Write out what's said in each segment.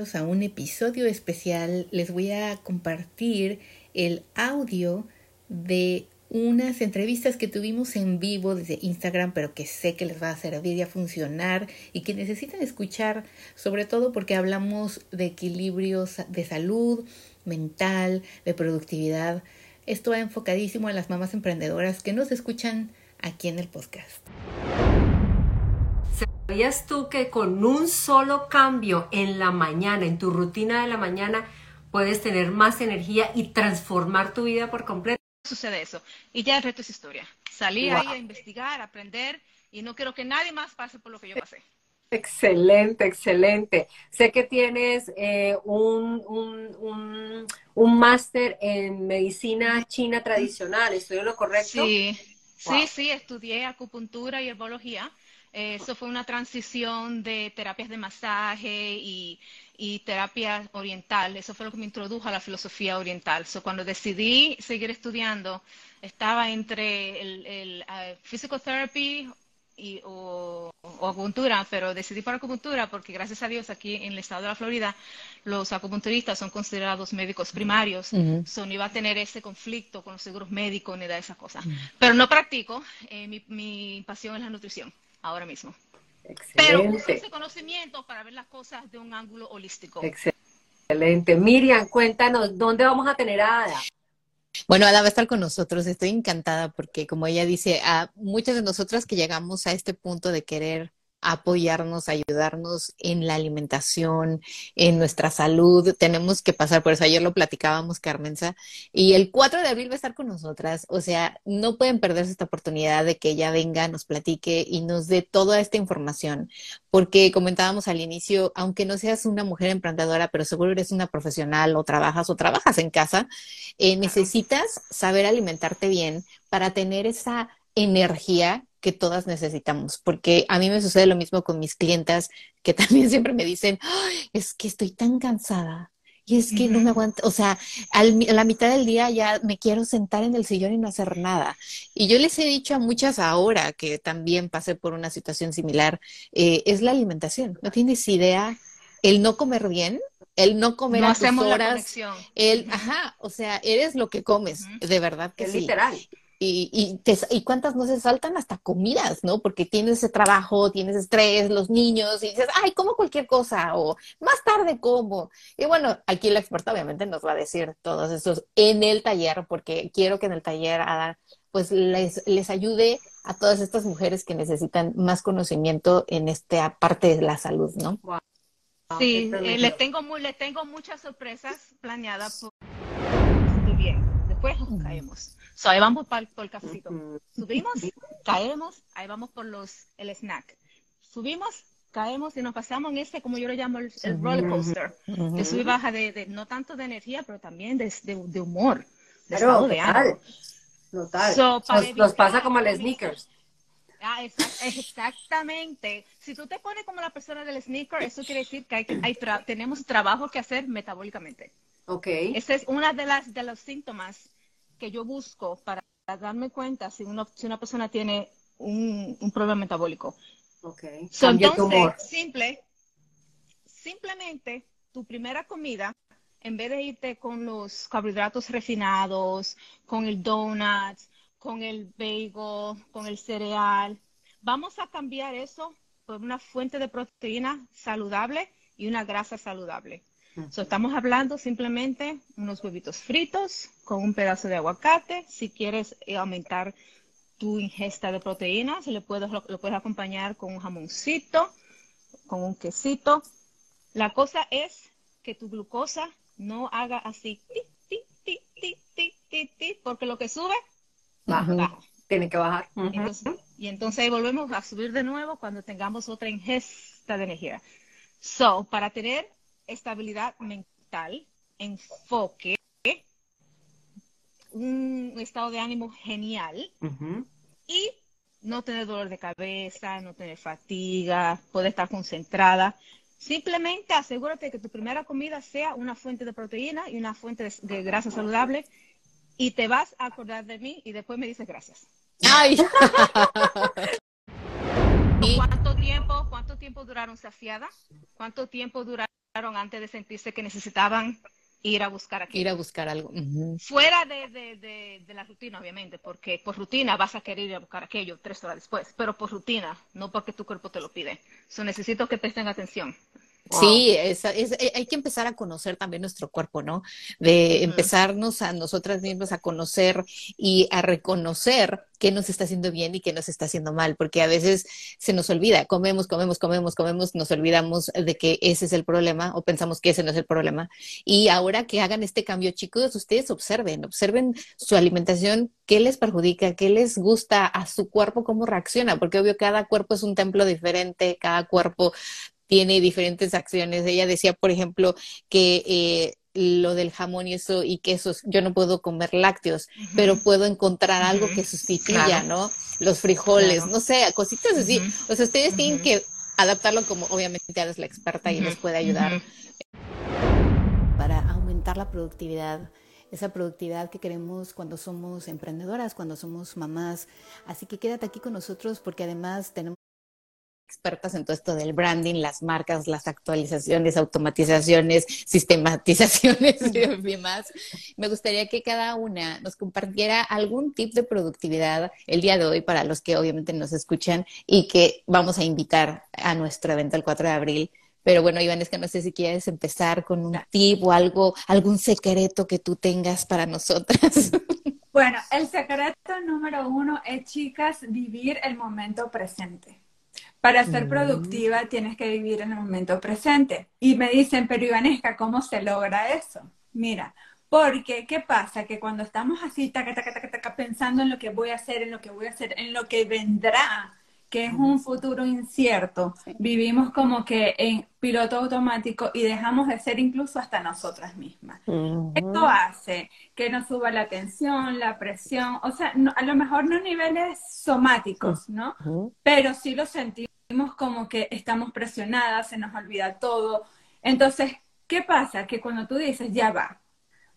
a un episodio especial. Les voy a compartir el audio de unas entrevistas que tuvimos en vivo desde Instagram, pero que sé que les va a servir y a funcionar y que necesitan escuchar, sobre todo porque hablamos de equilibrios de salud mental, de productividad. Esto va enfocadísimo a las mamás emprendedoras que nos escuchan aquí en el podcast. ¿Sabías tú que con un solo cambio en la mañana, en tu rutina de la mañana, puedes tener más energía y transformar tu vida por completo? Sucede eso. Y ya el resto es historia. Salí ahí a investigar, a aprender y no quiero que nadie más pase por lo que yo pasé. Excelente, excelente. Sé que tienes eh, un, un, un, máster en medicina china tradicional, ¿estoy en lo correcto? Sí, sí, sí, estudié acupuntura y herbología eso fue una transición de terapias de masaje y, y terapia oriental. Eso fue lo que me introdujo a la filosofía oriental. So, cuando decidí seguir estudiando, estaba entre el, el uh, physical therapy y, o, acupuntura, pero decidí por acupuntura porque gracias a Dios aquí en el estado de la Florida los acupunturistas son considerados médicos primarios, uh no iba a tener ese conflicto con los seguros médicos ni de esas cosas. Pero no practico, eh, mi, mi pasión es la nutrición ahora mismo. Pero uso ese conocimiento para ver las cosas de un ángulo holístico. Excelente. Miriam, cuéntanos, ¿dónde vamos a tener a Ada? Bueno, Ada va a estar con nosotros. Estoy encantada porque, como ella dice, a muchas de nosotras que llegamos a este punto de querer apoyarnos, ayudarnos en la alimentación, en nuestra salud. Tenemos que pasar por eso. Ayer lo platicábamos, Carmenza, y el 4 de abril va a estar con nosotras. O sea, no pueden perderse esta oportunidad de que ella venga, nos platique y nos dé toda esta información. Porque comentábamos al inicio, aunque no seas una mujer emprendedora, pero seguro eres una profesional o trabajas o trabajas en casa, eh, necesitas saber alimentarte bien para tener esa energía que todas necesitamos, porque a mí me sucede lo mismo con mis clientas que también siempre me dicen, es que estoy tan cansada y es que no me aguanto, o sea, a la mitad del día ya me quiero sentar en el sillón y no hacer nada. Y yo les he dicho a muchas ahora que también pasé por una situación similar, eh, es la alimentación, no tienes idea, el no comer bien, el no comer a tus horas, el, ajá, o sea, eres lo que comes, de verdad que es sí. literal y, y, te, y cuántas no se saltan hasta comidas, ¿no? Porque tienes ese trabajo, tienes estrés, los niños, y dices, ay, como cualquier cosa, o más tarde como. Y bueno, aquí la experta obviamente nos va a decir todos esos en el taller, porque quiero que en el taller pues les, les ayude a todas estas mujeres que necesitan más conocimiento en esta parte de la salud, ¿no? Sí, eh, les, tengo muy, les tengo muchas sorpresas planeadas. Muy después caemos ahí vamos por, el cafecito. Subimos, caemos, ahí vamos por los el snack. Subimos, caemos y nos pasamos en este, como yo lo llamo, el, roller coaster. Que sube y baja de, no tanto de energía, pero también de, de, humor, de estado de ánimo. Total. nos, pasa como el sneakers. Ah, exactamente. Si tú te pones como la persona del sneaker, eso quiere decir que hay, tenemos trabajo que hacer metabólicamente. Ok. Ese es una de las de los síntomas que yo busco para darme cuenta si, uno, si una persona tiene un, un problema metabólico. Ok. entonces, simple, simplemente tu primera comida, en vez de irte con los carbohidratos refinados, con el donut, con el bagel, con el cereal, vamos a cambiar eso por una fuente de proteína saludable y una grasa saludable estamos hablando simplemente unos huevitos fritos con un pedazo de aguacate. Si quieres eh, aumentar tu ingesta de proteínas, le puedes, lo, puedes acompañar con un jamoncito, con un quesito. La cosa es que tu glucosa no haga así, porque lo que sube, baja. Tiene que bajar. y entonces ahí volvemos a subir de nuevo cuando tengamos otra ingesta de energía. So, para tener estabilidad mental, enfoque, un estado de ánimo genial y no tener dolor de cabeza, no tener fatiga, poder estar concentrada. Simplemente asegúrate que tu primera comida sea una fuente de proteína y una fuente de, grasa saludable y te vas a acordar de mí y después me dices gracias. Ay. ¿Cuánto tiempo, cuánto tiempo duraron saciada? ¿Cuánto tiempo duraron antes de sentirse que necesitaban ir a buscar Ir a buscar algo. Fuera de, la rutina, obviamente, porque por rutina vas a querer ir a buscar aquello tres horas después, pero por rutina, no porque tu cuerpo te lo pide. So, necesito que presten atención. Sí, es, eh, hay que empezar a conocer también nuestro cuerpo, ¿no? De empezarnos a nosotras mismas a conocer y a reconocer qué nos está haciendo bien y qué nos está haciendo mal, porque a veces se nos olvida, comemos, comemos, comemos, comemos, nos olvidamos de que ese es el problema o pensamos que ese no es el problema. Y ahora que hagan este cambio, chicos, ustedes observen, observen su alimentación, qué les perjudica, qué les gusta a su cuerpo, cómo reacciona, porque obvio cada cuerpo es un templo diferente, cada cuerpo tiene diferentes acciones. Ella decía, por ejemplo, que eh, lo del jamón y eso y quesos, yo no puedo comer lácteos, pero puedo encontrar algo que sustituya, ¿no? Los frijoles, no sé, cositas así. O sea, ustedes tienen que adaptarlo como obviamente eres la experta y les puede ayudar. Para aumentar la productividad esa productividad que queremos cuando somos emprendedoras, cuando somos mamás. Así que quédate aquí con nosotros porque además tenemos expertas en todo esto del branding, las marcas, las actualizaciones, automatizaciones, sistematizaciones y demás. Me gustaría que cada una nos compartiera algún tip de productividad el día de hoy para los que obviamente nos escuchan y que vamos a invitar a nuestro evento el 4 de abril. Pero bueno, Iván, es que no sé si quieres empezar con un tip o algo, algún secreto que tú tengas para nosotras. Bueno, el secreto número uno es, chicas, vivir el momento presente. Para ser productiva tienes que vivir en el momento presente. Y me dicen, pero Ivanesca, ¿cómo se logra eso? Mira, porque, ¿qué pasa? Que cuando estamos así, taca, taca, taca, taca, pensando en lo que voy a hacer, en lo que voy a hacer, en lo que vendrá, que es un futuro incierto, vivimos como que en piloto automático y dejamos de ser incluso hasta nosotras mismas. Esto hace que nos suba la tensión, la presión, o sea, a lo mejor no niveles somáticos, ¿no? Pero sí lo sentimos como que estamos presionadas, se nos olvida todo. Entonces, ¿qué pasa? Que cuando tú dices, ya va,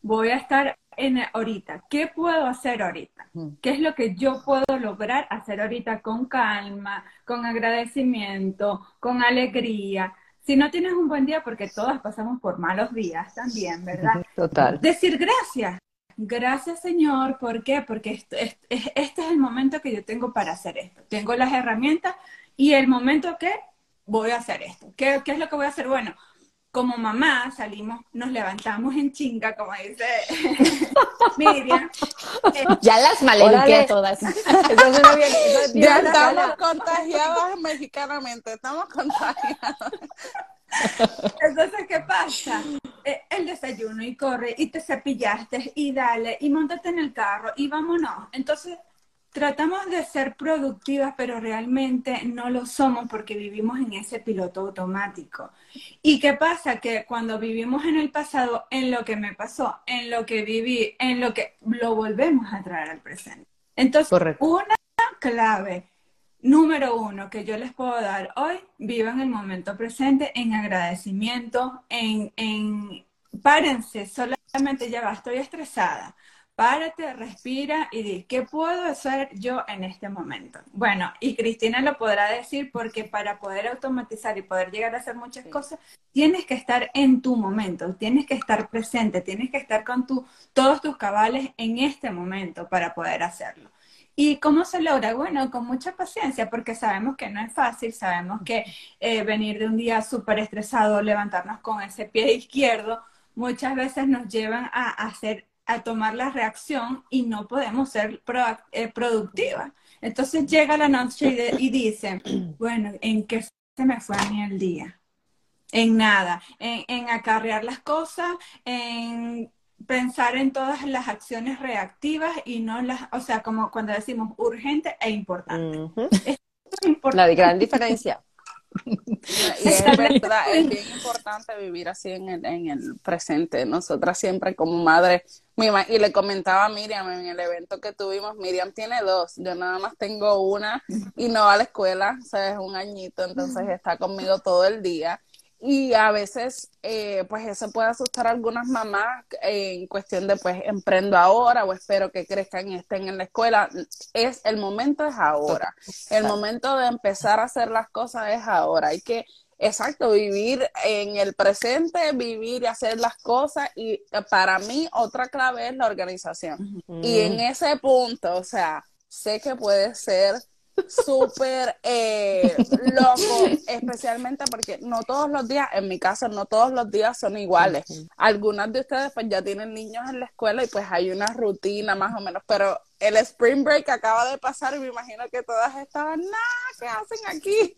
voy a estar en ahorita, ¿qué puedo hacer ahorita? ¿Qué es lo que yo puedo lograr hacer ahorita con calma, con agradecimiento, con alegría? Si no tienes un buen día, porque todas pasamos por malos días también, ¿verdad? Total. Decir gracias. Gracias, Señor. ¿Por qué? Porque este es el momento que yo tengo para hacer esto. Tengo las herramientas y el momento que voy a hacer esto. ¿Qué, ¿Qué, es lo que voy a hacer? Bueno, como mamá salimos, nos levantamos en chinga, como dice Miriam. ya las a todas. ya estamos contagiadas mexicanamente, estamos contagiadas. Entonces, ¿qué pasa? Eh, el desayuno y corre y te cepillaste y dale y montate en el carro y vámonos. Entonces, tratamos de ser productivas, pero realmente no lo somos porque vivimos en ese piloto automático. ¿Y qué pasa? Que cuando vivimos en el pasado, en lo que me pasó, en lo que viví, en lo que lo volvemos a traer al presente. Entonces, una clave número uno que yo les puedo dar hoy, vivan el momento presente en agradecimiento, en, en párense, solamente ya va, estoy estresada párate, respira y di, ¿qué puedo hacer yo en este momento? Bueno, y Cristina lo podrá decir porque para poder automatizar y poder llegar a hacer muchas cosas, tienes que estar en tu momento, tienes que estar presente, tienes que estar con tu, todos tus cabales en este momento para poder hacerlo. ¿Y cómo se logra? Bueno, con mucha paciencia, porque sabemos que no es fácil, sabemos que eh, venir de un día súper estresado, levantarnos con ese pie izquierdo, muchas veces nos llevan a hacer a tomar la reacción y no podemos ser eh, productivas. Entonces llega la noche y, dice, bueno, ¿en qué se me fue a mí el día? En nada, en, acarrear las cosas, en pensar en todas las acciones reactivas y no las, o sea, como cuando decimos urgente e importante. es La gran diferencia. Y es verdad, es bien importante vivir así en el, en el presente. Nosotras siempre como madre, y le comentaba a Miriam en el evento que tuvimos, Miriam tiene dos, yo nada más tengo una y no va a la escuela, o sea, es un añito, entonces está conmigo todo el día. Y a veces, eh, pues eso puede asustar a algunas mamás en cuestión de, pues, emprendo ahora o espero que crezcan y estén en la escuela. Es, el momento es ahora. El momento de empezar a hacer las cosas es ahora. Hay que exacto, vivir en el presente, vivir y hacer las cosas. Y para mí, otra clave es la organización. Y en ese punto, o sea, sé que puede ser súper eh, loco, especialmente porque no todos los días, en mi caso, no todos los días son iguales. Algunas de ustedes pues ya tienen niños en la escuela y pues hay una rutina más o menos, pero el spring break acaba de pasar y me imagino que todas estaban, nada, ¿qué hacen aquí?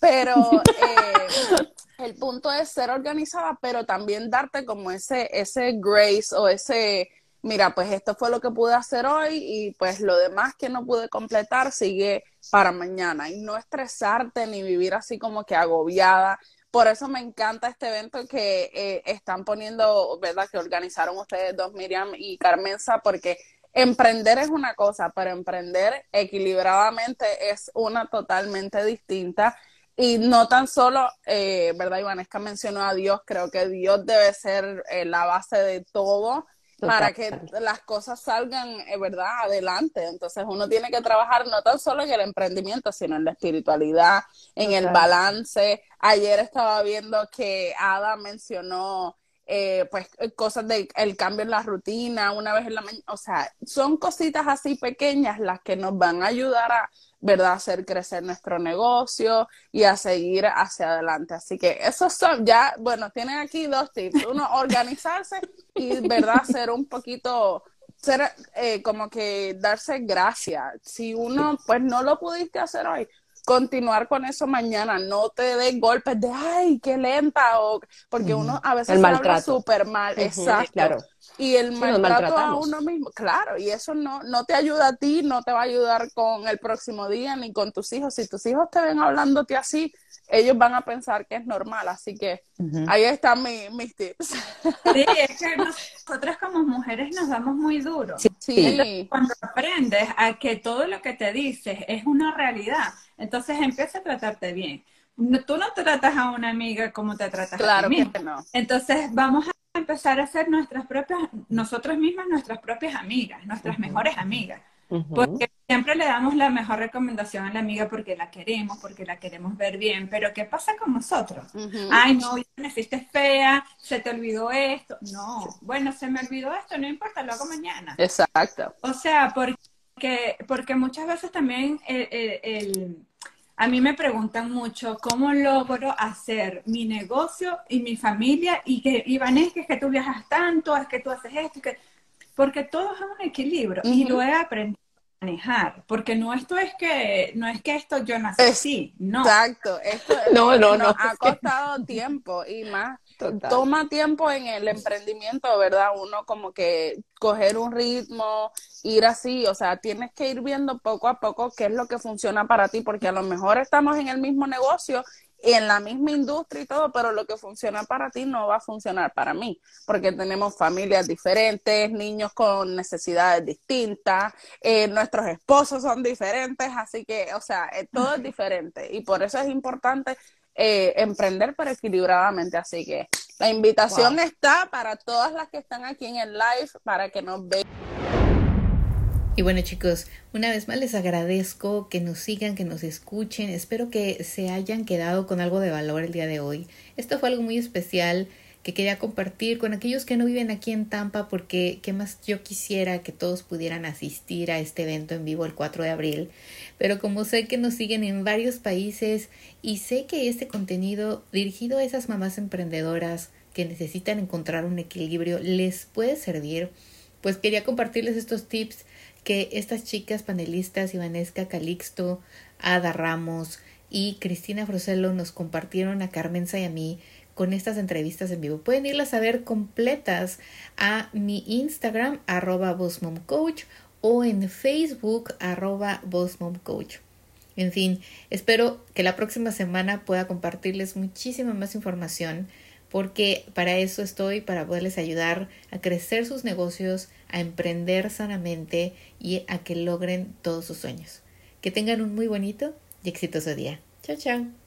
Pero eh, el punto es ser organizada, pero también darte como ese, ese grace o ese mira, pues esto fue lo que pude hacer hoy y pues lo demás que no pude completar sigue para mañana y no estresarte ni vivir así como que agobiada. Por eso me encanta este evento que eh, están poniendo, ¿verdad? Que organizaron ustedes dos, Miriam y Carmenza, porque emprender es una cosa, pero emprender equilibradamente es una totalmente distinta. Y no tan solo, eh, ¿verdad? Ivanesca mencionó a Dios, creo que Dios debe ser eh, la base de todo para que las cosas salgan, eh, ¿verdad?, adelante. Entonces uno tiene que trabajar no tan solo en el emprendimiento, sino en la espiritualidad, en el balance. Ayer estaba viendo que Ada mencionó eh, pues cosas del el cambio en la rutina una vez en la mañana, o sea, son cositas así pequeñas las que nos van a ayudar a, ¿verdad?, hacer crecer nuestro negocio y a seguir hacia adelante. Así que esos son ya, bueno, tienen aquí dos tips. Uno, organizarse y, ¿verdad?, ser un poquito ser eh, como que darse gracias. Si uno pues no lo pudiste hacer hoy, continuar con eso mañana, no te des golpes de, ay, qué lenta, o porque uno a veces habla súper mal, exacto. Claro. Y el maltrato a uno mismo, claro, y eso no, no te ayuda a ti, no te va a ayudar con el próximo día ni con tus hijos. Si tus hijos te ven hablándote así, ellos van a pensar que es normal, así que ahí están mis tips. Sí, es que nosotras como mujeres nos damos muy duro. Sí. cuando aprendes a que todo lo que te dices es una realidad, entonces empieza a tratarte bien. tú no tratas a una amiga como te tratas a ti misma. No. Entonces vamos a empezar a ser nuestras propias, nosotros mismas nuestras propias amigas, nuestras mejores amigas. Porque siempre le damos la mejor recomendación a la amiga porque la queremos, porque la queremos ver bien, pero ¿qué pasa con nosotros? Ay, no, ya me fuiste fea, se te olvidó esto. No, bueno, se me olvidó esto, no importa, lo hago mañana. Exacto. O sea, porque, porque muchas veces también el, a mí me preguntan mucho cómo logro hacer mi negocio y mi familia y que, Iván, es que, es que tú viajas tanto, es que tú haces esto, que porque todo es un equilibrio. Y lo he aprendido manejar, porque no esto es que no es que esto yo nací así, no. Exacto, esto no, no, no, ha costado tiempo y más toma tiempo en el emprendimiento, ¿verdad? Uno como que coger un ritmo, ir así, o sea, tienes que ir viendo poco a poco qué es lo que funciona para ti, porque a lo mejor estamos en el mismo negocio en la misma industria y todo, pero lo que funciona para ti no va a funcionar para mí, porque tenemos familias diferentes, niños con necesidades distintas, eh, nuestros esposos son diferentes, así que, o sea, eh, todo es diferente. Y por eso es importante eh, emprender pero equilibradamente, así que la invitación está para todas las que están aquí en el live para que nos vean. Y bueno chicos, una vez más les agradezco que nos sigan, que nos escuchen. Espero que se hayan quedado con algo de valor el día de hoy. Esto fue algo muy especial que quería compartir con aquellos que no viven aquí en Tampa porque qué más yo quisiera que todos pudieran asistir a este evento en vivo el 4 de abril. Pero como sé que nos siguen en varios países y sé que este contenido dirigido a esas mamás emprendedoras que necesitan encontrar un equilibrio les puede servir, pues quería compartirles estos tips que estas chicas panelistas, Ivanesca Calixto, Ada Ramos y Cristina Froselo nos compartieron a Carmenza y a mí con estas entrevistas en vivo. Pueden irlas a ver completas a mi Instagram, arroba Coach, o en Facebook, arroba Coach. En fin, espero que la próxima semana pueda compartirles muchísima más información porque para eso estoy, para poderles ayudar a crecer sus negocios, a emprender sanamente y a que logren todos sus sueños. Que tengan un muy bonito y exitoso día. Chao, chao.